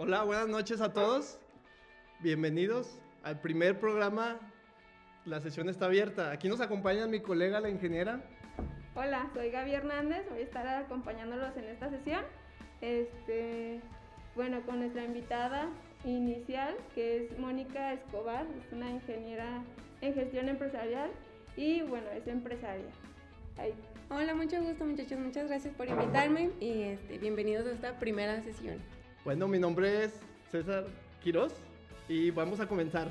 Hola, buenas noches a todos. Bienvenidos al primer programa. La sesión está abierta. Aquí nos acompaña mi colega, la ingeniera. Hola, soy Gaby Hernández. Voy a estar acompañándolos en esta sesión. Este, bueno, con nuestra invitada inicial, que es Mónica Escobar, es una ingeniera en gestión empresarial y bueno, es empresaria. Ahí. Hola, mucho gusto muchachos, muchas gracias por invitarme y este, bienvenidos a esta primera sesión. Bueno, mi nombre es César Quiroz y vamos a comenzar.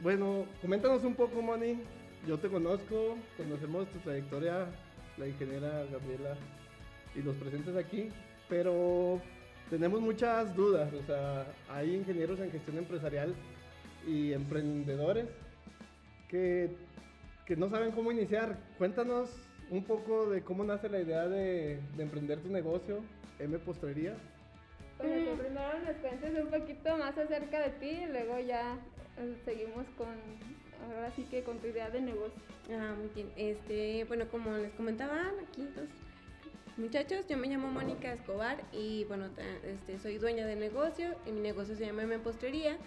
Bueno, coméntanos un poco, Moni. Yo te conozco, conocemos tu trayectoria, la ingeniera Gabriela y los presentes aquí, pero tenemos muchas dudas. O sea, hay ingenieros en gestión empresarial y emprendedores que, que no saben cómo iniciar. Cuéntanos un poco de cómo nace la idea de, de emprender tu negocio, M Postrería. Bueno, que primero nos cuentes un poquito más acerca de ti y luego ya eh, seguimos con, ahora sí que con tu idea de negocio. Ah, muy bien. Este, bueno, como les comentaba aquí, dos muchachos, yo me llamo Mónica Escobar y bueno, este, soy dueña de negocio y mi negocio se llama M Postrería.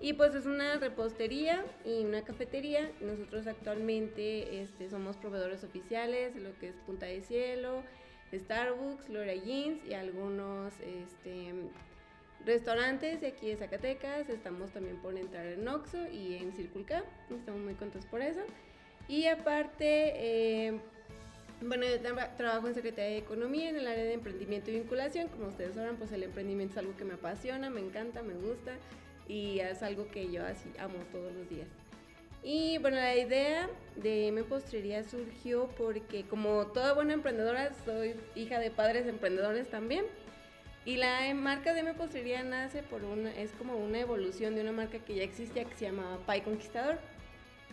Y pues es una repostería y una cafetería. Nosotros actualmente este, somos proveedores oficiales de lo que es Punta de Cielo, Starbucks, Laura Jeans y algunos este, restaurantes de aquí de Zacatecas. Estamos también por entrar en Oxo y en Circle K. Estamos muy contentos por eso. Y aparte, eh, bueno, yo trabajo en Secretaría de Economía en el área de emprendimiento y vinculación. Como ustedes saben, pues el emprendimiento es algo que me apasiona, me encanta, me gusta y es algo que yo así amo todos los días. Y bueno, la idea de M Postrería surgió porque como toda buena emprendedora, soy hija de padres emprendedores también. Y la marca de M Postrería nace por una, es como una evolución de una marca que ya existía que se llamaba Pai Conquistador,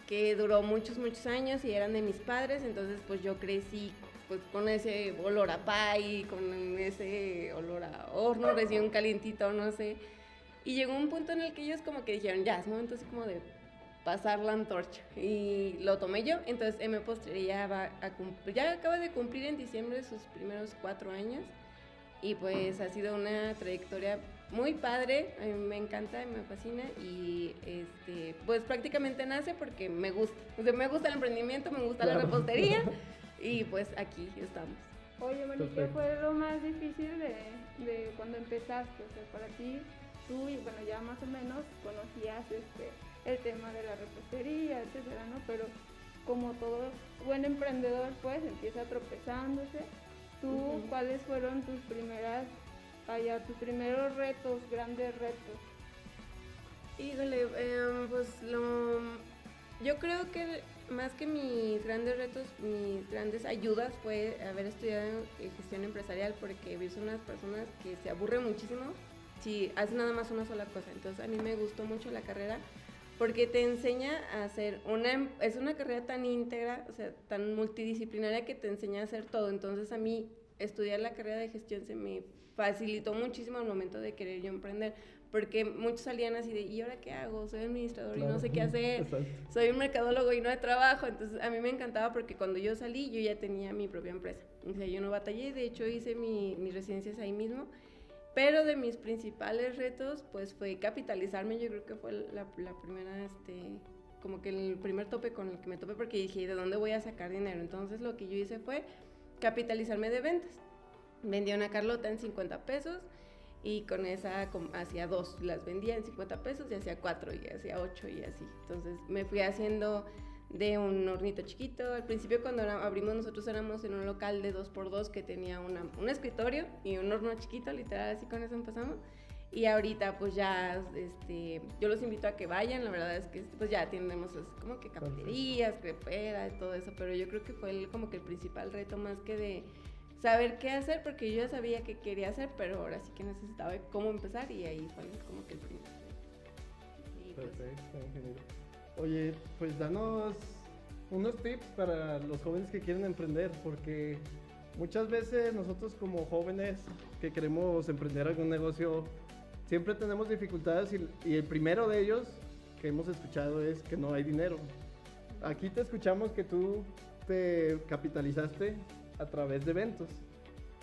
que duró muchos, muchos años y eran de mis padres, entonces pues yo crecí pues con ese olor a pie, con ese olor a horno recién calientito, no sé. Y llegó un punto en el que ellos como que dijeron, ya, es momento así como de pasar la antorcha. Y lo tomé yo, entonces M Postrería va a cumplir, ya acaba de cumplir en diciembre sus primeros cuatro años. Y pues ha sido una trayectoria muy padre, a mí me encanta, me fascina y este, pues prácticamente nace porque me gusta. O sea, me gusta el emprendimiento, me gusta la repostería y pues aquí estamos. Oye, Mari, ¿qué fue lo más difícil de, de, cuando empezaste? O sea, para ti, tú, y bueno, ya más o menos conocías este, el tema de la repostería, etcétera, ¿no? Pero como todo buen emprendedor, pues empieza tropezándose. ¿Tú cuáles fueron tus primeras allá tus primeros retos, grandes retos? Híjole, eh, pues lo, yo creo que más que mis grandes retos, mis grandes ayudas fue haber estudiado gestión empresarial porque vi unas personas que se aburren muchísimo si hacen nada más una sola cosa. Entonces a mí me gustó mucho la carrera porque te enseña a hacer una, es una carrera tan íntegra, o sea, tan multidisciplinaria que te enseña a hacer todo. Entonces a mí estudiar la carrera de gestión se me facilitó muchísimo al momento de querer yo emprender, porque muchos salían así de, ¿y ahora qué hago? Soy administrador y no sé qué hacer, soy un mercadólogo y no de trabajo, entonces a mí me encantaba porque cuando yo salí yo ya tenía mi propia empresa, o sea, yo no batallé, de hecho hice mi, mis residencias ahí mismo, pero de mis principales retos pues fue capitalizarme, yo creo que fue la, la primera, este, como que el primer tope con el que me topé porque dije, ¿de dónde voy a sacar dinero? Entonces lo que yo hice fue capitalizarme de ventas vendía una Carlota en 50 pesos y con esa hacía dos, las vendía en 50 pesos y hacía cuatro y hacía ocho y así. Entonces me fui haciendo de un hornito chiquito. Al principio cuando abrimos nosotros éramos en un local de dos por dos que tenía una, un escritorio y un horno chiquito, literal, así con eso empezamos. Y ahorita pues ya, este, yo los invito a que vayan, la verdad es que pues ya tenemos como que cafeterías, crepera, todo eso, pero yo creo que fue el, como que el principal reto más que de saber qué hacer, porque yo ya sabía qué quería hacer, pero ahora sí que necesitaba cómo empezar y ahí fue como que el primer. Pues Perfecto, ingeniero. Oye, pues danos unos tips para los jóvenes que quieren emprender, porque muchas veces nosotros como jóvenes que queremos emprender algún negocio, siempre tenemos dificultades y, el primero de ellos que hemos escuchado es que no hay dinero. Aquí te escuchamos que tú te capitalizaste a través de eventos.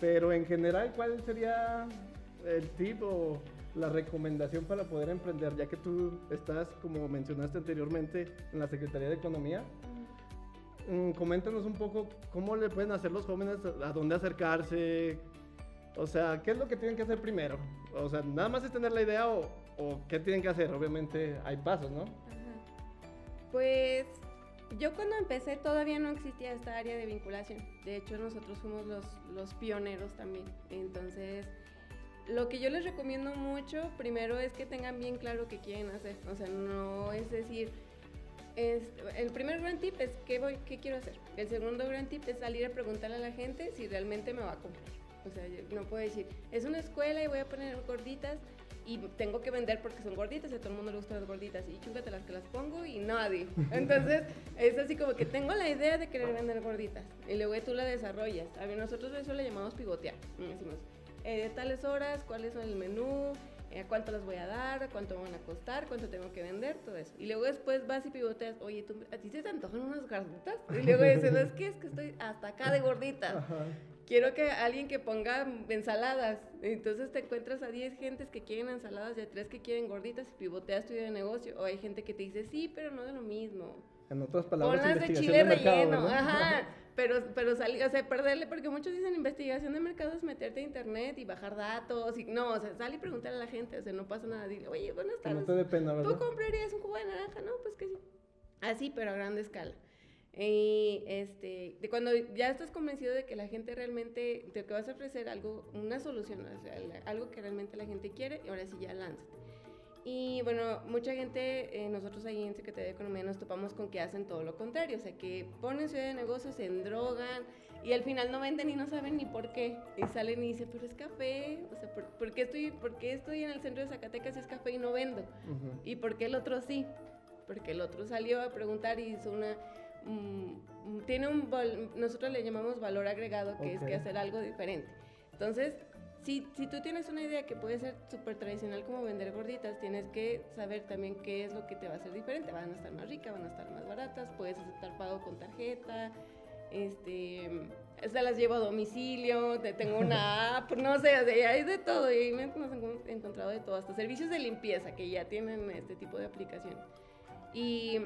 Pero en general, ¿cuál sería el tip o la recomendación para poder emprender, ya que tú estás, como mencionaste anteriormente, en la Secretaría de Economía? Mm, coméntanos un poco cómo le pueden hacer los jóvenes, a dónde acercarse, o sea, ¿qué es lo que tienen que hacer primero? O sea, nada más es tener la idea o, o qué tienen que hacer. Obviamente hay pasos, ¿no? Pues yo cuando empecé todavía no existía esta área de vinculación. De hecho, nosotros fuimos los, los pioneros también. Entonces, lo que yo les recomiendo mucho, primero es que tengan bien claro qué quieren hacer. O sea, no es decir, es, el primer gran tip es ¿qué, voy, qué quiero hacer. El segundo gran tip es salir a preguntarle a la gente si realmente me va a comprar. O sea, no puedo decir, es una escuela y voy a poner gorditas y tengo que vender porque son gorditas y a todo el mundo le gustan las gorditas y chúngate las que las pongo y nadie. Entonces es así como que tengo la idea de querer vender gorditas y luego tú la desarrollas. A ver, nosotros eso le llamamos pivotear. Decimos, eh, tales horas, cuál es el menú, eh, cuánto las voy a dar, cuánto van a costar, cuánto tengo que vender, todo eso. Y luego después vas y pivoteas, oye, ¿tú, ¿a ti se te antojan unas gorditas? Y luego dices, es que es que estoy hasta acá de gorditas quiero que alguien que ponga ensaladas. Entonces te encuentras a 10 gentes que quieren ensaladas y a 3 que quieren gorditas y pivoteas tu idea de negocio. O hay gente que te dice, sí, pero no de lo mismo. En otras palabras, Ponlas de chile relleno. Ajá. Pero, pero salir, o sea, perderle, porque muchos dicen investigación de mercado es meterte a internet y bajar datos. Y, no, o sea, sal y preguntar a la gente, o sea, no pasa nada. Dile, oye, buenas tardes. No te pena, ¿verdad? ¿Tú comprarías un jugo de naranja? No, pues que sí. Así, pero a grande escala. Y este, de cuando ya estás convencido de que la gente realmente, te vas a ofrecer algo, una solución, algo que realmente la gente quiere, y ahora sí ya lánzate. Y bueno, mucha gente, eh, nosotros ahí en Secretaría de Economía nos topamos con que hacen todo lo contrario, o sea, que ponen ciudad de negocios, se endrogan y al final no venden y no saben ni por qué. Y salen y dicen, pero es café, o sea, ¿por, qué, estoy, ¿por qué estoy en el centro de Zacatecas si es café y no vendo? ¿Y por qué el otro sí? Porque el otro salió a preguntar y hizo una Mm, tiene un, nosotros le llamamos valor agregado, que es que hacer algo diferente. Entonces, si, si tú tienes una idea que puede ser súper tradicional como vender gorditas, tienes que saber también qué es lo que te va a hacer diferente. Van a estar más ricas, van a estar más baratas, puedes aceptar pago con tarjeta, este, se las llevo a domicilio, te tengo una app, no sé, hay de todo y ahí hemos encontrado de todo, hasta servicios de limpieza que ya tienen este tipo de aplicación. Y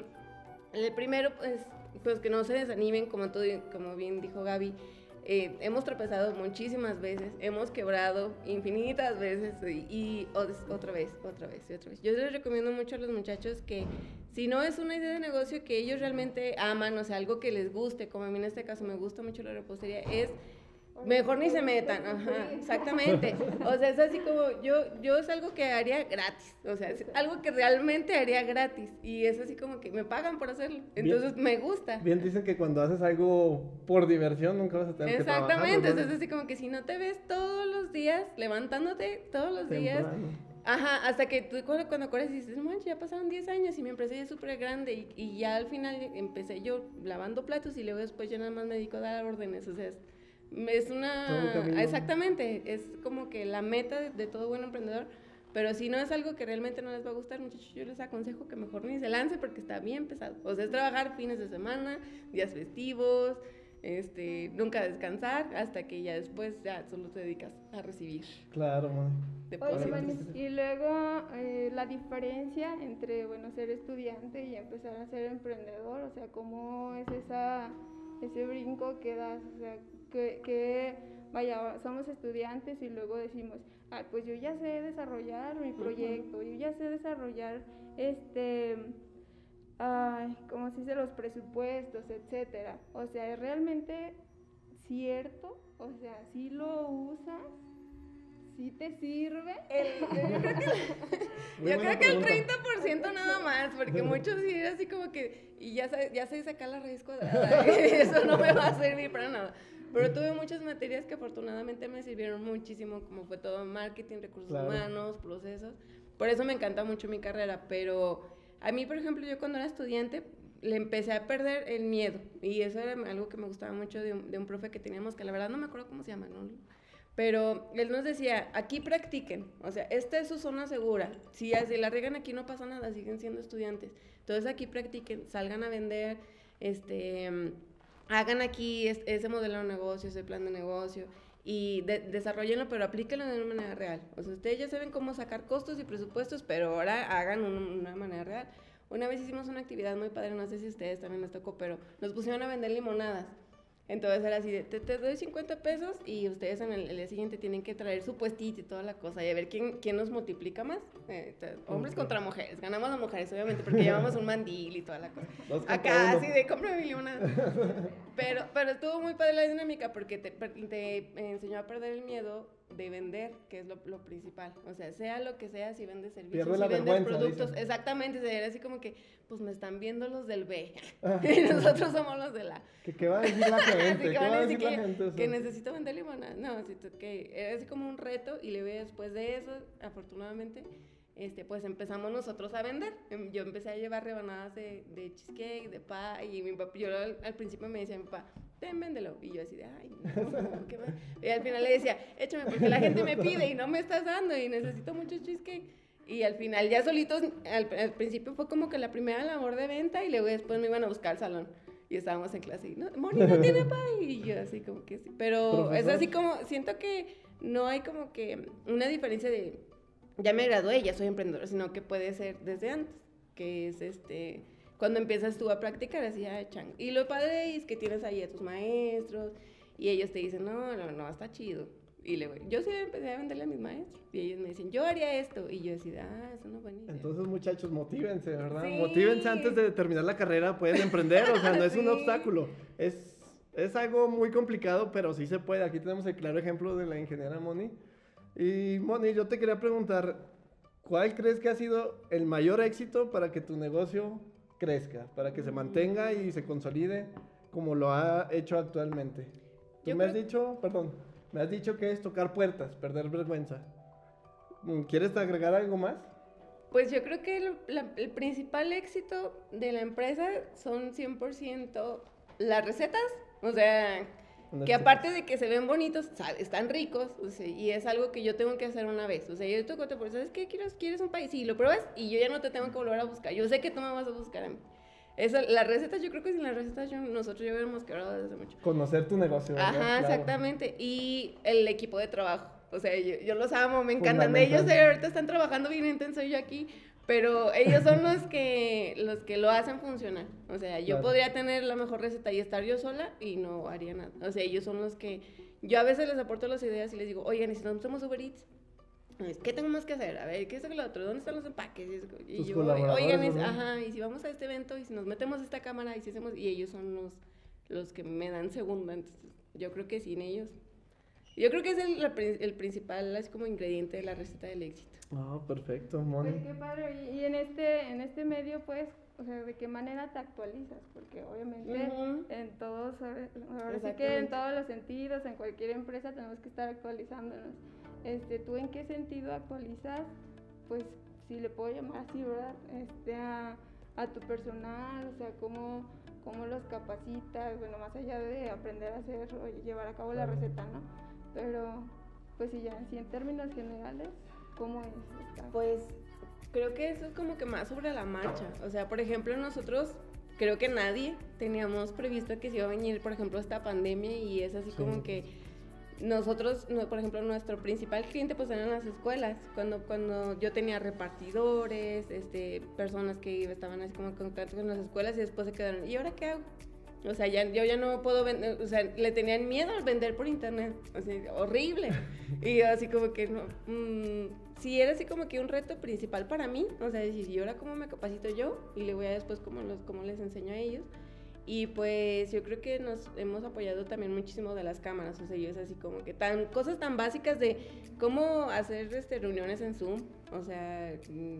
el primero, pues, pues que no se desanimen, como, tú, como bien dijo Gaby. Eh, hemos tropezado muchísimas veces, hemos quebrado infinitas veces y, otra vez, otra vez y otra vez. Yo les recomiendo mucho a los muchachos que si no es una idea de negocio que ellos realmente aman, o sea, algo que les guste, como a mí en este caso me gusta mucho la repostería, es Mejor ni se metan, ajá, exactamente. O sea, es así como, yo, yo es algo que haría gratis, o sea, es algo que realmente haría gratis. Y es así como que me pagan por hacerlo, entonces me gusta. Bien dicen que cuando haces algo por diversión nunca vas a tener que trabajar. Exactamente, entonces es así como que si no te ves todos los días, levantándote todos los días, Ajá, hasta que tú cuando, cuando corres dices, mancha, ya pasaron 10 años y mi empresa ya es súper grande y, y, ya al final empecé yo lavando platos y luego después yo nada más me dedico a dar órdenes, o sea, es una... Exactamente, es como que la meta de, todo buen emprendedor. Pero si no es algo que realmente no les va a gustar, muchachos, yo les aconsejo que mejor ni se lance porque está bien pesado. O sea, es trabajar fines de semana, días festivos, este, nunca descansar hasta que ya después ya solo te dedicas a recibir. Claro, Oye, y luego eh, la diferencia entre, bueno, ser estudiante y empezar a ser emprendedor, o sea, cómo es esa, ese brinco que das, o sea, que, vaya, somos estudiantes y luego decimos, ah, pues yo ya sé desarrollar mi proyecto, yo ya sé desarrollar, este, ay, ¿cómo se dice? Los presupuestos, etcétera. O sea, ¿es realmente cierto? O sea, ¿sí lo usas? ¿Sí te sirve? yo creo que, el 30% nada más, porque muchos sí así como que, y ya, ya sé sacar la raíz cuadrada, eso no me va a servir para nada. Pero tuve muchas materias que afortunadamente me sirvieron muchísimo, como fue todo marketing, recursos humanos, procesos. Por eso me encanta mucho mi carrera, pero a mí, por ejemplo, yo cuando era estudiante le empecé a perder el miedo y eso era algo que me gustaba mucho de un, de un profe que teníamos, que la verdad no me acuerdo cómo se llama, ¿no? Pero él nos decía, aquí practiquen, o sea, esta es su zona segura. Si, si la riegan aquí no pasa nada, siguen siendo estudiantes. Entonces aquí practiquen, salgan a vender, este, hagan aquí ese modelo de negocio, ese plan de negocio. y de, desarrollenlo, pero aplíquenlo de una manera real. O sea, ustedes ya saben cómo sacar costos y presupuestos, pero ahora hagan una manera real. Una vez hicimos una actividad muy padre, no sé si ustedes también les tocó, pero nos pusieron a vender limonadas. Entonces era así, de, te, doy 50 pesos y ustedes en el, día siguiente tienen que traer su puestito y toda la cosa y a ver quién, quién nos multiplica más. Eh, hombres contra mujeres, ganamos las mujeres obviamente porque llevamos un mandil y toda la cosa. Acá así de cómprame limonadas. pero, pero estuvo muy padre la dinámica porque te, te enseñó a perder el miedo de vender, que es lo, lo, principal. O sea, sea lo que sea, si vendes servicios, si vendes productos, exactamente, era así como que, pues me están viendo los del B ah. y nosotros somos los de la. ¿Qué, qué va a decir la gente? ¿Qué va a decir la gente? Que necesito vender limonada. No, que era así como un reto y le luego después de eso, afortunadamente, este, pues empezamos nosotros a vender. Em, yo empecé a llevar rebanadas de, de cheesecake, de pie, y mi papá, yo al, al principio me decía mi papá, ten, véndelo. Y yo así de, ay, no, ¿qué más? Y al final le decía, échame, porque la gente me pide y no me estás dando y necesito mucho cheesecake. Y al final ya solitos, al, principio fue como que la primera labor de venta y luego después me iban a buscar al salón. Y estábamos en clase y, no, Moni no tiene pie. Y yo así como que sí. Pero es así como, siento que no hay como que una diferencia de, ya me gradué, ya soy emprendedora, sino que puede ser desde antes, que es este cuando empiezas tú a practicar así, ah, chango. Y lo padre es que tienes ahí a tus maestros y ellos te dicen, no, no, no, está chido. Y le voy, yo sí empecé a venderle a mis maestros. Y ellos me dicen, yo haría esto. Y yo decía, ah, eso no es buena Entonces, muchachos, motívense, ¿verdad? Motívense antes de terminar la carrera, pueden emprender, o sea, no es un obstáculo. Es, es algo muy complicado, pero sí se puede. Aquí tenemos el claro ejemplo de la ingeniera Moni. Y Moni, yo te quería preguntar, ¿cuál crees que ha sido el mayor éxito para que tu negocio crezca, para que se mantenga y se consolide como lo ha hecho actualmente. Tú me has dicho, perdón, me has dicho que es tocar puertas, perder vergüenza. Mm, ¿Quieres agregar algo más? Pues yo creo que el, principal éxito de la empresa son 100% las recetas, o sea, que aparte de que se ven bonitos, están ricos, y es algo que yo tengo que hacer una vez. O sea, yo toco por ¿sabes qué? ¿Quieres, ¿Quieres un país? Y lo pruebas y yo ya no te tengo que volver a buscar. Yo sé que tú me vas a buscar a mí. Eso, las recetas, yo creo que sin las recetas nosotros ya hubiéramos quebrado desde mucho. Conocer tu negocio. Ajá, exactamente. Y el equipo de trabajo. O sea, yo, yo los amo, me encantan. Ellos ahorita están trabajando bien intenso yo aquí, pero ellos son los que, los que lo hacen funcionar. O sea, yo podría tener la mejor receta y estar yo sola y no haría nada. O sea, ellos son los que... Yo a veces les aporto las ideas y les digo, oigan, ¿y si no somos Uber Eats? ¿Qué tenemos que hacer? A ver, ¿qué es lo otro? ¿Dónde están los empaques? Y yo, oigan, ajá, y si vamos a este evento y si nos metemos esta cámara y si hacemos... Y ellos son los, los que me dan segunda. Entonces, yo creo que sin ellos... Yo creo que es el, el principal, es como ingrediente de la receta del éxito. Ah, perfecto, Moni. Pues qué padre. Y, en este, en este medio, pues, o sea, ¿de qué manera te actualizas? Porque obviamente en todos, ahora sí que en todos los sentidos, en cualquier empresa tenemos que estar actualizándonos. Este, ¿tú en qué sentido actualizas? Pues, si le puedo llamar así, ¿verdad? Este, a, a tu personal, o sea, cómo, cómo los capacitas, bueno, más allá de aprender a hacer o llevar a cabo la receta, ¿no? Pero, pues, si ya, si en términos generales, ¿Cómo es? Pues creo que eso es como que más sobre la marcha. O sea, por ejemplo, nosotros creo que nadie teníamos previsto que se iba a venir, por ejemplo, esta pandemia y es así como que nosotros, por ejemplo, nuestro principal cliente pues eran las escuelas. Cuando, cuando yo tenía repartidores, este, personas que estaban así como en contacto con las escuelas y después se quedaron, ¿y ahora qué hago? O sea, ya, yo ya no puedo vender, o sea, le tenían miedo al vender por internet, así, horrible. Y yo así como que, no, mmm, sí era así como que un reto principal para mí, o sea, decir, ¿y ahora cómo me capacito yo? Y le voy a después cómo, los, cómo les enseño a ellos. Y pues yo creo que nos hemos apoyado también muchísimo de las cámaras, o sea, yo es así como que tan, cosas tan básicas de cómo hacer este, reuniones en Zoom, o sea,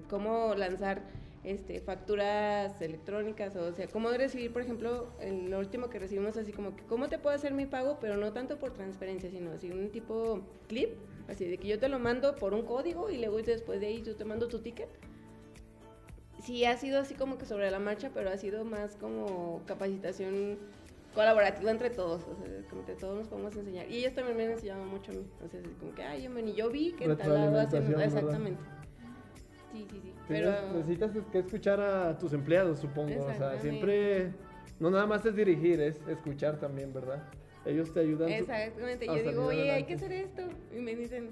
cómo lanzar este, facturas electrónicas, o sea, cómo recibir, por ejemplo, el, último que recibimos así como que, ¿cómo te puedo hacer mi pago? Pero no tanto por transferencia, sino así un tipo clip, así de que yo te lo mando por un código y luego después de ahí yo te mando tu ticket. Sí, ha sido así como que sobre la marcha, pero ha sido más como capacitación colaborativa entre todos, o sea, como que todos nos podemos enseñar. Y ellos también me han enseñado mucho a mí, o sea, como que, ay, yo, yo vi que tal lado hacen, exactamente. Sí, sí, sí. Pero... Necesitas que escuchar a tus empleados, supongo. O sea, siempre, no nada más es dirigir, es escuchar también, ¿verdad? Ellos te ayudan. Exactamente. Yo digo, oye, hay adelante". que hacer esto. Y me dicen,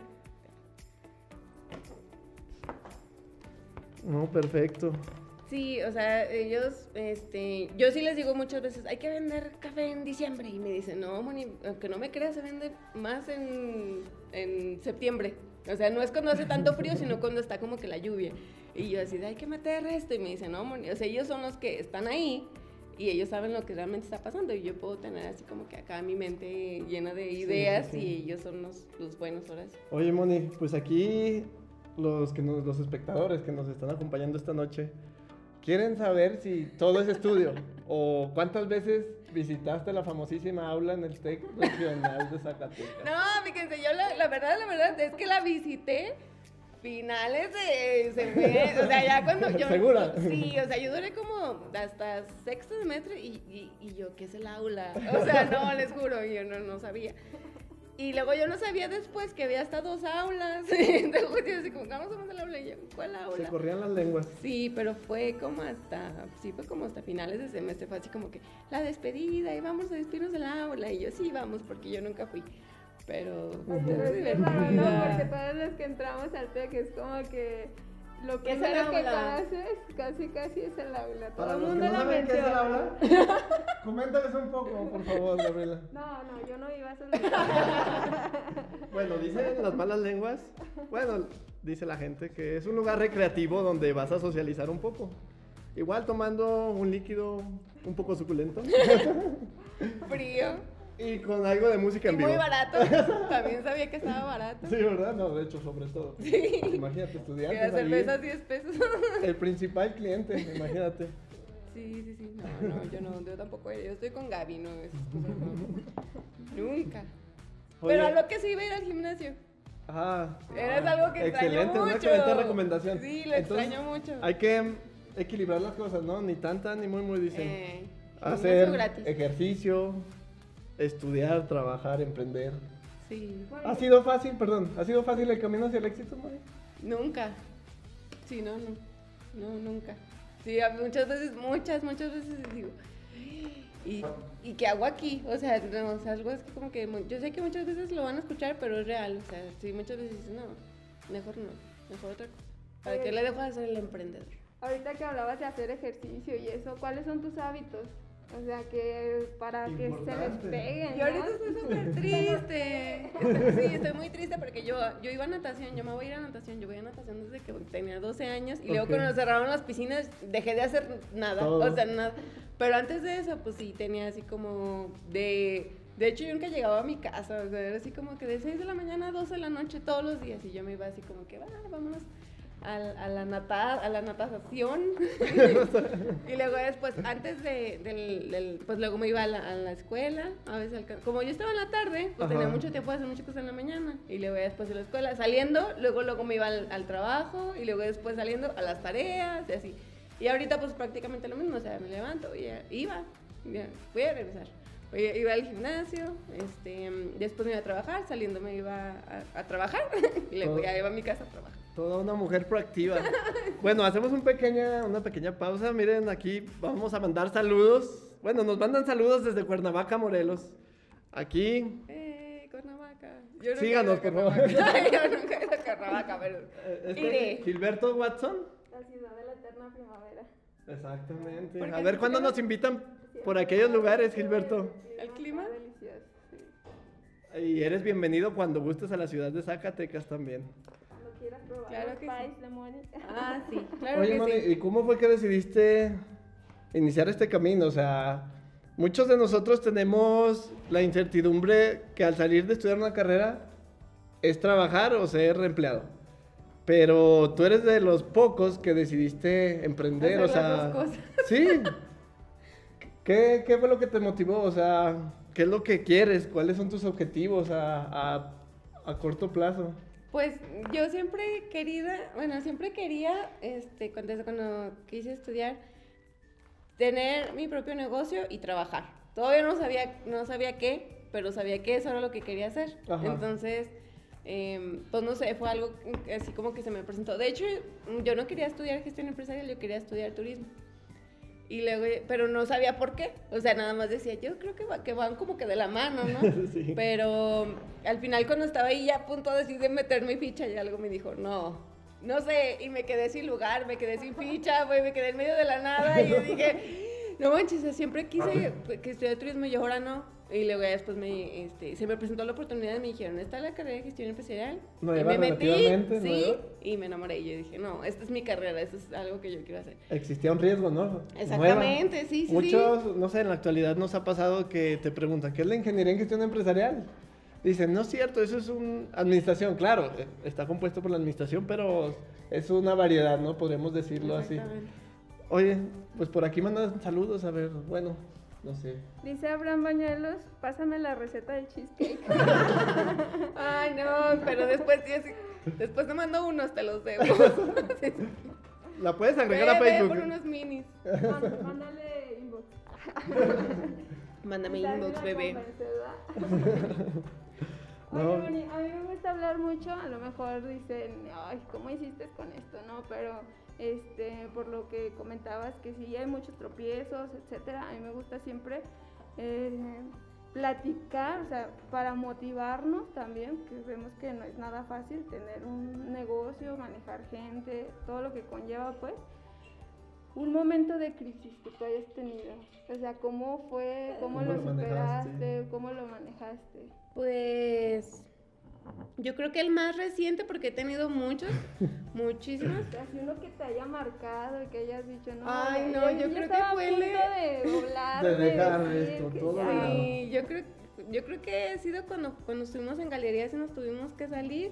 No, perfecto. sí, o sea, ellos, este, yo sí les digo muchas veces, hay que vender café en diciembre. Y me dicen, no, Moni, aunque no me creas, se vende más en, en septiembre. O sea, no es cuando hace tanto frío, sino cuando está como que la lluvia. Y yo así, de, hay que meter esto. Y me dicen, no, Moni, o sea, ellos son los que están ahí. Y ellos saben lo que realmente está pasando y yo puedo tener así como que acá mi mente llena de sí, ideas sí. y ellos son los, los buenos ahora sí. Oye, Moni, pues aquí los, que nos- los espectadores que nos están acompañando esta noche quieren saber si todo es estudio o cuántas veces visitaste la famosísima aula en el TEC regional de Zacatecas. No, fíjense, yo la, la verdad, la verdad es que la visité finales de semestre, o sea, ya cuando yo... ¿Segura? Sí, o sea, yo duré como hasta sexto semestre y, y, y yo, ¿qué es el aula? O sea, no, les juro, yo no, no sabía. Y luego yo no sabía después que había hasta dos aulas. Entonces yo así como, vamos a mandar la aula y yo, ¿cuál Se aula? corrían las lenguas. Sí, pero fue como hasta, sí, fue como hasta finales de semestre, fue así como que la despedida y vamos a despedirnos del aula. Y yo, sí, vamos, porque yo nunca fui. Pero es Pero raro, ¿no? Porque todos los que entramos al TEC es como que lo ¿Qué es el primero que aula? conoces casi casi es el aula. Todo Para el los que mundo no la saben qué es el aula, coméntales un poco, por favor, Gabriela. No, no, yo no iba a solo. Bueno, dicen las malas lenguas, bueno, dice la gente que es un lugar recreativo donde vas a socializar un poco. Igual tomando un líquido un poco suculento Frío y con algo de música y en vivo. muy barato. También sabía que estaba barato. Sí, ¿verdad? No, de hecho, sobre todo. Sí. Imagínate, Que estudiantes la cerveza 10 pesos. El principal cliente, imagínate. Sí, sí, sí. No, no, yo no, yo tampoco. Yo estoy con Gaby, no, cosas no. Nunca. Pero a lo que sí iba a ir al gimnasio. Ah, Eres algo que extraño excelente, mucho. una excelente recomendación. Sí, lo Entonces, extraño mucho. Hay que equilibrar las cosas, ¿no? Ni tanta ni muy, muy, dicen. Eh, Hacer gratis. ejercicio, estudiar, trabajar, emprender. Sí. ¿Ha sido fácil, perdón, ha sido fácil el camino hacia el éxito, Mari? Nunca. Sí, no, no. No, nunca. Sí, muchas veces, muchas, muchas veces digo, ¿y, ¿y qué hago aquí? O sea, no, o sea, algo es que como que, yo sé que muchas veces lo van a escuchar, pero es real. O sea, sí, muchas veces dices, no, mejor no, mejor otra cosa. ¿Para qué le dejo de ser el emprendedor? Ahorita que hablabas de hacer ejercicio y eso, ¿cuáles son tus hábitos? O sea, que para que se Importante. despeguen. Y ahorita estoy súper triste. Sí, estoy muy triste porque yo, yo iba a natación, yo me voy a ir a natación, yo voy a natación desde que tenía 12 años y luego cuando cerraron las piscinas dejé de hacer nada, Todo. o sea, nada. Pero antes de eso, pues sí, tenía así como de... De hecho, yo nunca llegaba a mi casa, o sea, era así como que de 6 de la mañana a 12 de la noche todos los días y yo me iba así como que, va, vámonos al- a, la nata, a la natación. y luego después, antes de, del, del- pues luego me iba a la, a la escuela, a veces, como yo estaba en la tarde, pues tenía mucho tiempo de hacer muchas cosas en la mañana. Y luego después de la escuela, saliendo, luego luego me iba al, al trabajo y luego después saliendo a las tareas y así. Y ahorita pues prácticamente lo mismo, o sea, me levanto y ya, iba, ya, voy a regresar. Oye, Iba al gimnasio, este, después me iba a trabajar, saliendo me iba a, a trabajar y luego Todo. ya iba a mi casa a trabajar. Toda una mujer proactiva. Bueno, hacemos un pequeña, una pequeña pausa. Miren, aquí vamos a mandar saludos. Bueno, nos mandan saludos desde Cuernavaca, Morelos. Aquí, ¡Eh, Cuernavaca! Yo nunca Síganos, por favor. Cuernavaca. Yo nunca he ido a Cuernavaca, pero... eh, este, Iré. Gilberto Watson. La ciudad de la eterna primavera. Exactamente. ¿Por qué A ver cuándo nos invitan por aquellos lugares, Gilberto. ¿El clima? está delicioso, sí. Y eres bienvenido cuando gustes a la ciudad de Zacatecas también. Claro los que sí. de Moni. Ah, sí, claro Oye, que Moni, sí. ¿y cómo fue que decidiste iniciar este camino? O sea, muchos de nosotros tenemos la incertidumbre que al salir de estudiar una carrera es trabajar o ser empleado. Pero tú eres de los pocos que decidiste emprender, Hacer o sea, las dos cosas. sí. ¿Qué, ¿Qué fue lo que te motivó? O sea, ¿qué es lo que quieres? ¿Cuáles son tus objetivos a, a, a corto plazo? Pues yo siempre he querido, bueno, siempre quería, este, cuando, desde cuando quise estudiar, tener mi propio negocio y trabajar. Todavía no sabía, no sabía qué, pero sabía que eso era lo que quería hacer. Ajá. Entonces, em, pues no sé, fue algo así como que se me presentó. De hecho, yo no quería estudiar gestión empresarial, yo quería estudiar turismo. Y luego, pero no sabía por qué. O sea, nada más decía, yo creo que, va, que van como que de la mano, ¿no? Sí. Pero al final cuando estaba ahí ya a punto de decir de meter mi ficha y algo me dijo, no, no sé. Y me quedé sin lugar, me quedé sin ficha, güey, me quedé en medio de la nada. Y yo dije, no manches, siempre quise que estudiara turismo y ahora no. Y luego después me, este, se me presentó la oportunidad y me dijeron, está la carrera de gestión empresarial. Nueva, y me metí, sí, y me enamoré. Y yo dije, no, esta es mi carrera, esto es algo que yo quiero hacer. Existía un riesgo, ¿no? Exactamente, Nueva. sí, sí, Muchos, no sé, en la actualidad nos ha pasado que te preguntan, ¿qué es la ingeniería en gestión empresarial? Dicen, no es cierto, eso es una administración. Claro, eh, está compuesto por la administración, pero es una variedad, ¿no? Podríamos decirlo así. Oye, pues por aquí mandan saludos, a ver, bueno, no sé. Dice Abraham Bañuelos, pásame la receta de cheesecake. Ay, no, pero después, después te mando unos, te los debo. La puedes agregar a Facebook. por unos minis. Mánd- Mándale inbox. Mándame inbox, bebé. Oye, Moni, a mí me gusta hablar mucho, a lo mejor dicen, ay, ¿cómo hiciste con esto? No, pero este, por lo que comentabas, que sí hay muchos tropiezos, etcétera, a mí me gusta siempre eh, platicar, o sea, para motivarnos también, que vemos que no es nada fácil tener un negocio, manejar gente, todo lo que conlleva, pues, un momento de crisis que tú hayas tenido. O sea, ¿cómo fue? ¿Cómo, ¿Cómo lo manejaste? superaste? ¿Cómo lo manejaste? Pues yo creo que el más reciente, porque he tenido muchos, muchísimos. Así uno que te haya marcado y que hayas dicho, no, Ay, no, ya- yo ya creo que fue el de- de doblar, De dejar decir esto, que todo de. Sí, yo creo, yo creo que ha sido cuando, cuando estuvimos en galerías y nos tuvimos que salir.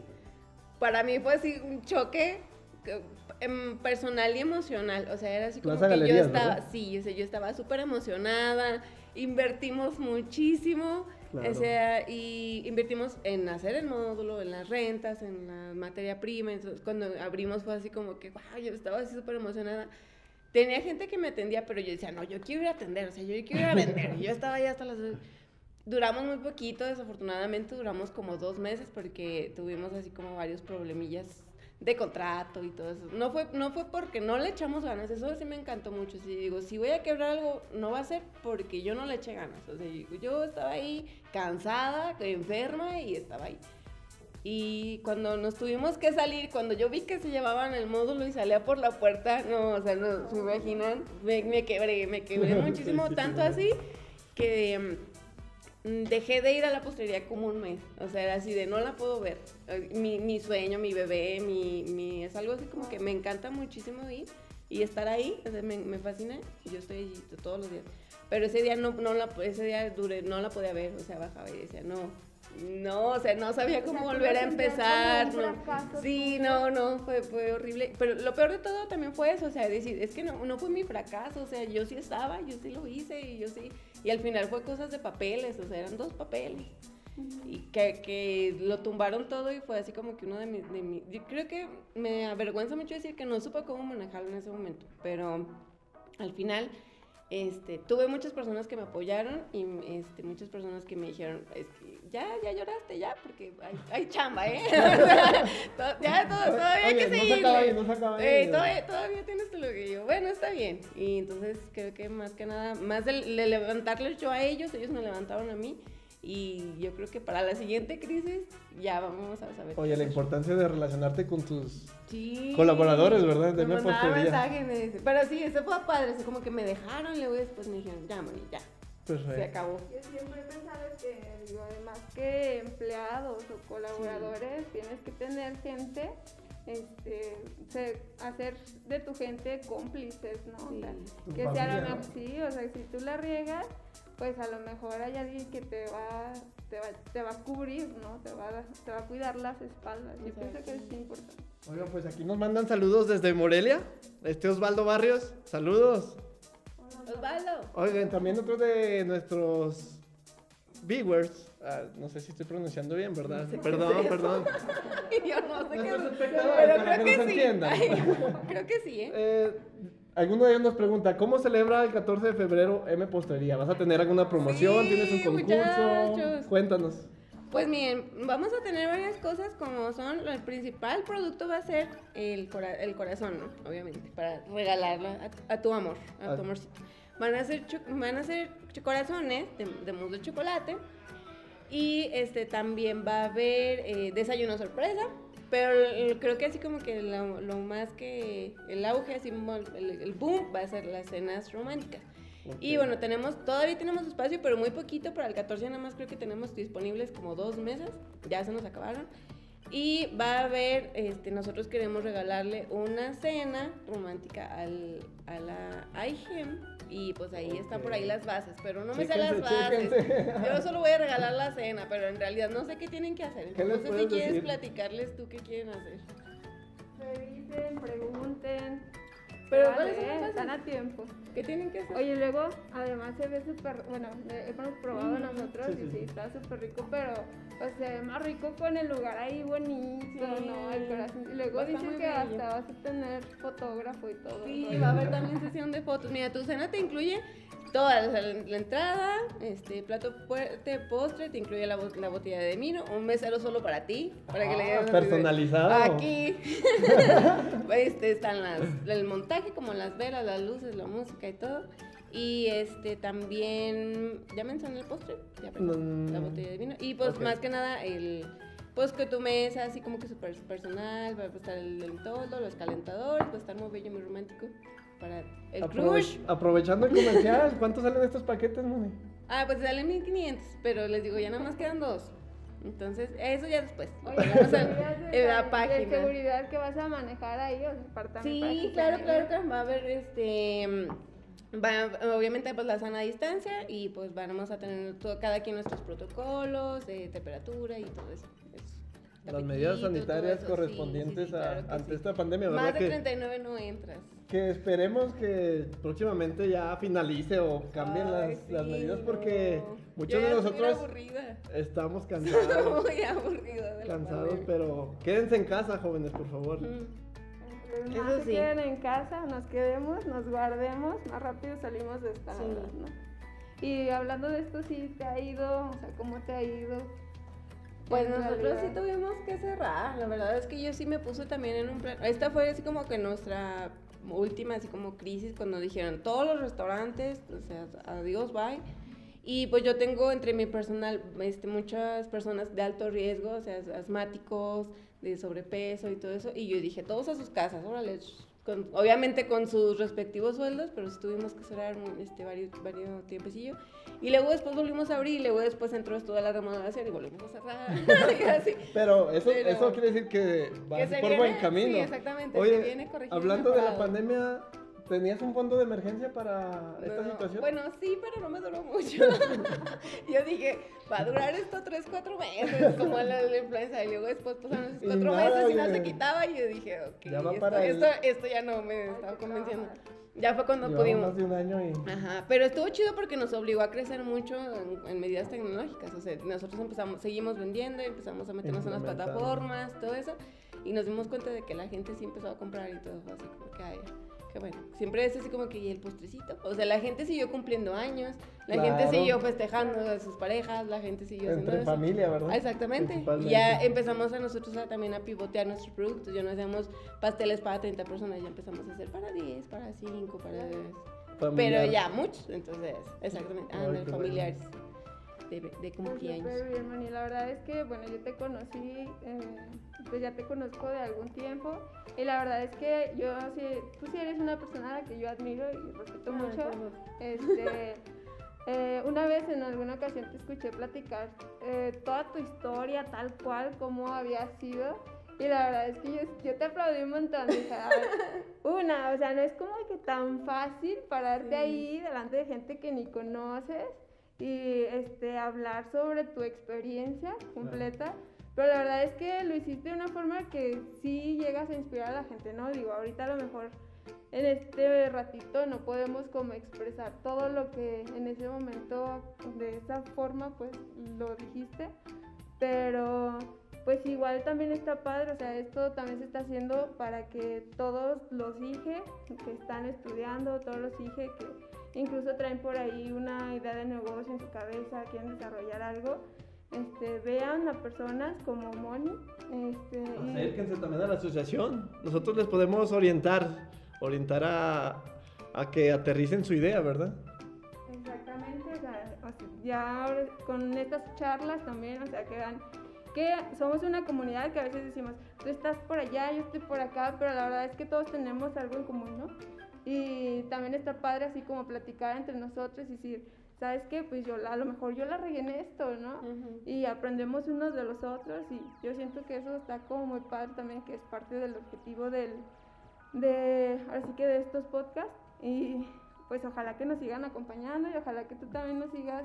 Para mí fue así un choque que- em, personal y emocional. O sea, era así como Plaza que yo Galerías, estaba, ¿verdad? sí, o sea, yo estaba súper emocionada. Invertimos muchísimo. Claro. O sea, y invertimos en hacer el módulo, en las rentas, en la materia prima. Entonces, cuando abrimos fue así como que, wow, yo estaba así súper emocionada. Tenía gente que me atendía, pero yo decía, no, yo quiero ir a atender, o sea, yo quiero ir a vender. Yo estaba ahí hasta las... Duramos muy poquito, desafortunadamente duramos como dos meses porque tuvimos así como varios problemillas de contrato y todo eso. No fue, no fue porque no le echamos ganas, eso sí me encantó mucho. Si digo, si voy a quebrar algo, no va a ser porque yo no le eché ganas. O sea, yo, estaba ahí cansada, enferma y estaba ahí. Y cuando nos tuvimos que salir, cuando yo vi que se llevaban el módulo y salía por la puerta, no, o sea, no, ¿se imaginan? Me, me quebré, me quebré muchísimo, tanto sí. así que mm, dejé de ir a la postelería como un mes. O sea, era así de no la puedo ver. Mi, mi sueño, mi bebé, mi, mi, es algo así como que me encanta muchísimo ir y estar ahí, o sea, me, me fascina yo estoy allí todos los días. Pero ese día no, no la, ese día duré, no la podía ver, o sea, bajaba y decía, no, no, o sea, no sabía O cómo sea, volver a empezar. no. Sí, no, no, fue, fue horrible. Pero lo peor de todo también fue eso, o sea, decir, es que no, no fue mi fracaso, o sea, yo sí estaba, yo sí lo hice y yo sí. Y al final fue cosas de papeles, o sea, eran dos papeles. Y que, que lo tumbaron todo y fue así como que uno de mis, de mi- Yo creo que me avergüenza mucho decir que no supe cómo manejarlo en ese momento, pero al final este, tuve muchas personas que me apoyaron y este, muchas personas que me dijeron, es que ya, ya lloraste, ya, porque hay, hay chamba, ¿eh? Ya, to- todavía hay que no se acaba ahí, no se acaba ahí. Eh, todavía, todavía tienes tú lo que yo. Bueno, está bien. Y entonces creo que más que nada, más de, de levantarles yo a ellos, ellos me levantaron a mí. Y yo creo que para la siguiente crisis ya vamos a saber. Oye, la importancia de relacionarte con tus... Sí. Colaboradores, ¿verdad? De Me postería. mensajes, me dice- Pero sí, eso fue padre. Así como que me dejaron, luego después me dijeron, ya, Moni, ya. Se Perfecto. acabó. Yo siempre he pensado que, digo, además que empleados o colaboradores, tienes que tener gente, este, se- hacer de tu gente cómplices, ¿no? O sea, Sí. Que si a lo familia, mejor, ¿no? sí, o sea, si tú la riegas, pues a lo mejor hay alguien que te va, te va, te va a cubrir, ¿no? Te va, a- te va a cuidar las espaldas. Yo pienso que es importante. Oigan, pues aquí nos mandan saludos desde Morelia. Este Osvaldo Barrios, saludos. Osvaldo. Oigan, también otro de nuestros viewers, ah, no sé si estoy pronunciando bien, ¿verdad? No sé qué perdón, es perdón. Yo no sé qué es. Pero creo que sí. Ay, creo que sí, ¿eh? Eh, alguno de ellos nos pregunta, ¿cómo celebra el 14 de febrero M Postelería? ¿Vas a tener alguna promoción? Sí, ¿Tienes un concurso? muchachos. Cuéntanos. Pues miren, vamos a tener varias cosas como son, el principal producto va a ser el, el corazón, ¿no? Obviamente, para regalarla a, tu amor, a tu amorcito. Van a ser, van a ser corazones de, de mousse de chocolate y este también va a haber eh, desayuno sorpresa, pero creo que así como que lo, más que el auge, así el, el boom va a ser las cenas románticas. Y bueno, tenemos, todavía tenemos espacio, pero muy poquito. Para el 14 nada más creo que tenemos disponibles como dos mesas. Ya se nos acabaron. Y va a haber, este, nosotros queremos regalarle una cena romántica al, a la IGEM. Y pues ahí están por ahí las bases, pero no me sé las bases. Yo solo voy a regalar la cena, pero en realidad no sé qué tienen que hacer. no sé si quieres platicarles tú qué quieren hacer. Revisen, pregunten. Pero vale, están a tiempo. ¿Qué tienen que hacer? Oye, luego, además se ve súper, bueno, hemos probado nosotros y sí, está súper rico, pero o sea, se ve más rico con el lugar ahí bonito, ¿no? El corazón. Y luego dicen que hasta vas a tener fotógrafo y todo. Sí, va a haber también sesión de fotos. Mira, tu cena te incluye toda la, entrada, este plato fuerte, postre, te incluye la, la, botella de vino, un mesero solo para ti, para que le digas personalizado. Aquí este, están las, el montaje como las velas, las luces, la música y todo. Y este también, ya mencioné el postre, ya la botella de vino. Y pues más que nada el pues que tu mesa así como que súper personal, va a estar el, el todo, los calentadores, va a estar muy bello, muy romántico para el crush. Aprovechando el comercial, ¿cuántos salen estos paquetes, Moni? Ah, pues salen 1500, pero les digo, ya nada más quedan dos. Entonces, eso ya después. Oye, vamos a de, la página. De seguridad que vas a manejar ahí, o sea, Sí, claro, claro, claro. Va a haber este. Va, obviamente pues la sana distancia y pues vamos a tener todo, cada quien nuestros protocolos de temperatura y todo eso las medidas sanitarias correspondientes a, ante esta pandemia, ¿verdad? Más de 39 no entras. Que esperemos que próximamente ya finalice o cambien las, las, medidas porque muchos de nosotros estamos cansados. muy aburrido de Cansados, pero quédense en casa, jóvenes, por favor. Eso sí. queden en casa, nos quedemos, nos guardemos, más rápido salimos de esta, sí. ¿no? Y hablando de esto, sí, ¿te ha ido? O sea, ¿cómo te ha ido? Pues nosotros sí tuvimos que cerrar, la verdad es que yo sí me puse también en un plan, esta fue así como que nuestra última así como crisis cuando dijeron todos los restaurantes, o sea, adiós, bye. Y pues yo tengo entre mi personal este, muchas personas de alto riesgo, o sea, asmáticos, de sobrepeso y todo eso, y yo dije, todos a sus casas, órale, obviamente con sus respectivos sueldos, pero tuvimos que cerrar este, varios, varios tiempecillo. Y luego después volvimos a abrir y luego después entró toda la remodelación y volvimos a cerrar. Pero eso, eso quiere decir que va por buen camino. Sí, exactamente. Oye, se viene hablando de la pandemia, ¿Tenías un fondo de emergencia para esta situación? Bueno, sí, pero no me duró mucho. yo dije, va a durar esto tres, cuatro meses, como la, la influenza. Y luego después pasaron esos cuatro meses y no se quitaba. Y yo dije, ok, esto, esto, ya no me estaba convenciendo. Ya fue cuando pudimos. Más de un año y... Ajá, pero estuvo chido porque nos obligó a crecer mucho en, medidas tecnológicas. O sea, nosotros empezamos, seguimos vendiendo, empezamos a meternos en las plataformas, todo eso. Y nos dimos cuenta de que la gente sí empezó a comprar y todo, así que, ay, que bueno, siempre es así como que y el postrecito. O sea, la gente siguió cumpliendo años, la gente siguió festejando a sus parejas, la gente siguió haciendo Entre familia, ¿verdad? Exactamente. Y ya empezamos a nosotros también a pivotear nuestros productos. Ya no hacemos pasteles para 30 personas, ya empezamos a hacer para 10, para 5, para 10. Pero ya muchos, entonces, exactamente, ah, familiares de, de cumpleaños. Súper bien, Moni. La verdad es que, bueno, yo te conocí, eh, pues ya te conozco de algún tiempo. Y la verdad es que yo, sí, tú sí eres una persona a la que yo admiro y respeto mucho. Este, eh, una vez en alguna ocasión te escuché platicar eh, toda tu historia, tal cual, como había sido. Y la verdad es que yo, yo te aplaudí un montón. Dije, una, o sea, no es como que tan fácil pararte ahí delante de gente que ni conoces y este, hablar sobre tu experiencia completa. Pero la verdad es que lo hiciste de una forma que sí llegas a inspirar a la gente, ¿no? Digo, ahorita a lo mejor en este ratito no podemos como expresar todo lo que en ese momento de esa forma pues lo dijiste, pero pues igual también está padre, o sea, esto también se está haciendo para que todos los hijos que están estudiando, todos los hijos que incluso traen por ahí una idea de negocio en su cabeza, quieren desarrollar algo, este, vean a personas como Moni. Este, y- Acérquense también a la asociación. Nosotros les podemos orientar, orientar a, a que aterricen su idea, ¿verdad? Exactamente, o sea, o sea, ya con estas charlas también, o sea, que vean que somos una comunidad que a veces decimos, tú estás por allá, yo estoy por acá, pero la verdad es que todos tenemos algo en común, ¿no? Y también está padre así como platicar entre nosotros y decir, ¿sabes qué? Pues yo la- a lo mejor yo la en esto, ¿no? Ujú. y aprendemos unos de los otros y yo siento que eso está como muy padre también que es parte del objetivo del de ahora sí que de estos podcasts y pues ojalá que nos sigan acompañando y ojalá que tú también nos sigas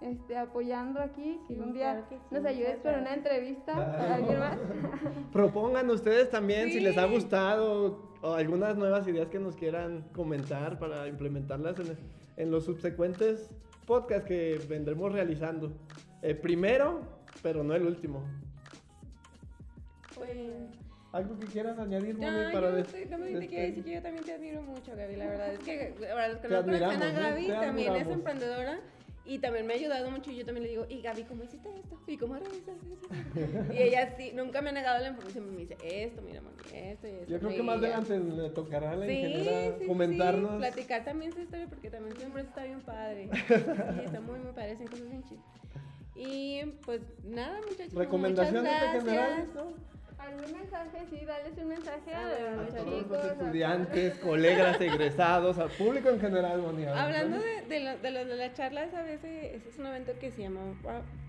este, apoyando aquí Sí, que un día claro sí, nos ayudes para una entrevista Claro. para alguien más Propongan ustedes también si les ha Sí. gustado o algunas nuevas ideas que nos quieran comentar para implementarlas en, en los subsecuentes podcasts que vendremos realizando. El primero, pero no el último. Pues, ¿Algo que quieras añadir, No, Moni, para yo estoy- también te quiero despedir? decir que yo también te admiro mucho, Gaby. La verdad es que ahora los que no conocen a ¿eh? Gaby también es emprendedora y también me ha ayudado mucho. Y yo también le digo, y Gaby, ¿cómo hiciste esto? ¿Y cómo revisas eso? y ella sí, nunca me ha negado la información. Me dice, esto, mira, mami, esto y esto. Yo creo que más adelante le tocará a la Sí, ingeniera sí, comentarnos. sí, platicar también su historia porque también siempre está bien padre. Sí, está muy, muy padre, hacen cosas bien chidas. Y pues nada, muchachos. Recomendaciones muchas de generales, ¿no? Algún mensaje sí darles un mensaje Ah, a, A los todos chicos los a estudiantes, colegas, egresados, al público en general, a ver, Hablando de, de, lo- de, lo- de las charlas, a veces ese es un evento que se llama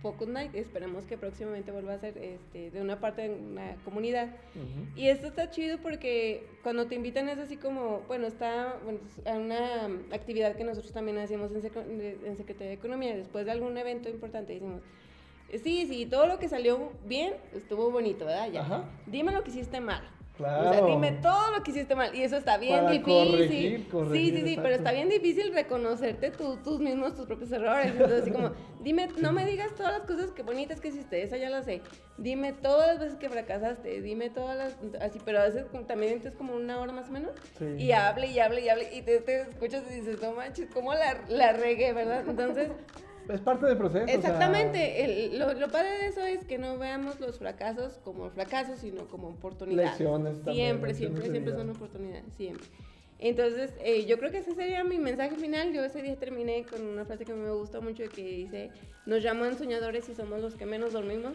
Focus Night. Esperemos que próximamente vuelva a ser este, de una parte de una comunidad. Ujú. Y esto está chido porque cuando te invitan es así como, bueno, está bueno, es a una um, actividad que nosotros también hacemos en, en Secretaría de Economía. Después de algún evento importante decimos, sí, sí, todo lo que salió bien estuvo bonito, ¿verdad? Ya. Ajá. Dime lo que hiciste mal. O Claro. sea, dime todo lo que hiciste mal. Y eso está bien Para difícil. corregir, corregir, sí, sí, sí, exacto. pero está bien difícil reconocerte tú, tus mismos, tus propios errores. Entonces, así como, dime, no me digas todas las cosas que bonitas que hiciste, esa ya lo sé. Dime todas las veces que fracasaste, dime todas las. Así, pero a veces también es como una hora más o menos. Sí. Y hable y hable y hable. Y te, te escuchas y dices, no manches, ¿cómo la, la regué, verdad? Entonces. Es parte del proceso. o sea, Exactamente, el- lo, lo padre de eso es que no veamos los fracasos como fracasos, sino como oportunidades. Lecciones también, Siempre, lecciones siempre, siempre son oportunidades, siempre. Entonces, eh, yo creo que ese sería mi mensaje final. Yo ese día terminé con una frase que me gustó mucho que dice, nos llaman soñadores y somos los que menos dormimos.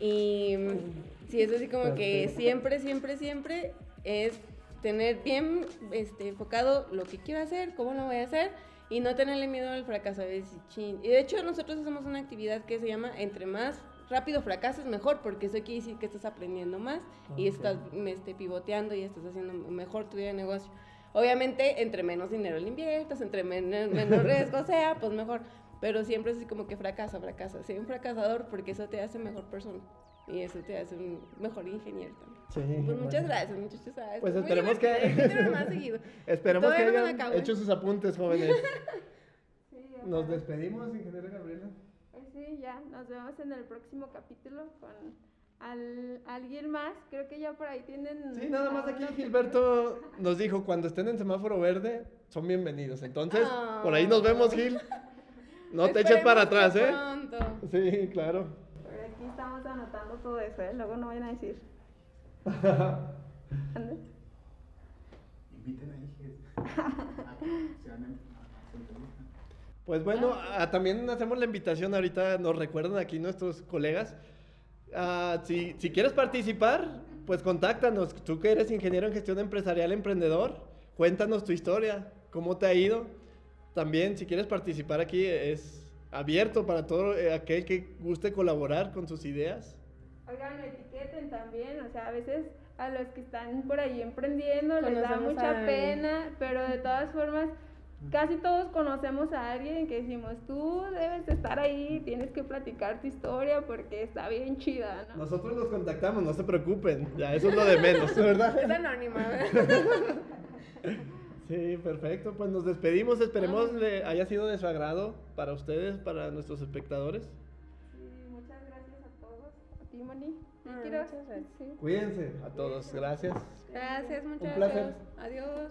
Y mm, sí, es así como que siempre, siempre, siempre es tener bien este, enfocado lo que quiero hacer, cómo lo voy a hacer y no tenerle miedo al fracaso. de decir, "Chin". Y de hecho nosotros hacemos una actividad que se llama entre más rápido fracases mejor, porque eso quiere decir que estás aprendiendo más y Ok. estás este, pivoteando y estás haciendo mejor tu vida de negocio. Obviamente, entre menos dinero le inviertas, entre menos, menos riesgo sea, pues mejor. Pero siempre es así como que fracasa, fracasa. Sé un fracasador porque eso te hace mejor persona. Y eso te hace un mejor ingeniero también. Sí, Pues muchas bueno. gracias, muchachos. Ah, Pues esperemos que- más seguido. Esperemos que Todavía la hayan hecho sus apuntes, jóvenes. Sí, Nos despedimos, ingeniera Gabriela. Pues sí, ya, nos vemos en el próximo capítulo con al- alguien más. Creo que ya por ahí tienen. Sí, nada más aquí que- Gilberto nos dijo, cuando estén en semáforo verde, son bienvenidos. Entonces, Ah. por ahí nos vemos, Gil. No te eches para atrás, que ¿eh? Pronto. Sí, claro. Pero aquí estamos anotando todo eso, ¿eh? Luego no vayan a decir. Inviten a sean em- a- a su entrevista. Pues bueno, ah, también hacemos la invitación ahorita, nos recuerdan aquí nuestros colegas. Ah, si, si quieres participar, pues contáctanos. Tú que eres ingeniero en gestión empresarial emprendedor, cuéntanos tu historia, cómo te ha ido. También, si quieres participar aquí, es abierto para todo eh, aquel que guste colaborar con sus ideas. Oigan, etiqueten también, o sea, a veces a los que están por ahí emprendiendo les da mucha a pena, pero de todas formas, casi todos conocemos a alguien que decimos, tú debes de estar ahí, tienes que platicar tu historia porque está bien chida, ¿no? Nosotros los contactamos, no se preocupen, ya eso es lo de menos, ¿verdad? Es anónima, ¿verdad? Sí, perfecto. Pues nos despedimos. Esperemos le haya sido de su agrado para ustedes, para nuestros espectadores. Quiero- muchas gracias. Cuídense a todos. Gracias. Gracias, muchachos. placer. Adiós.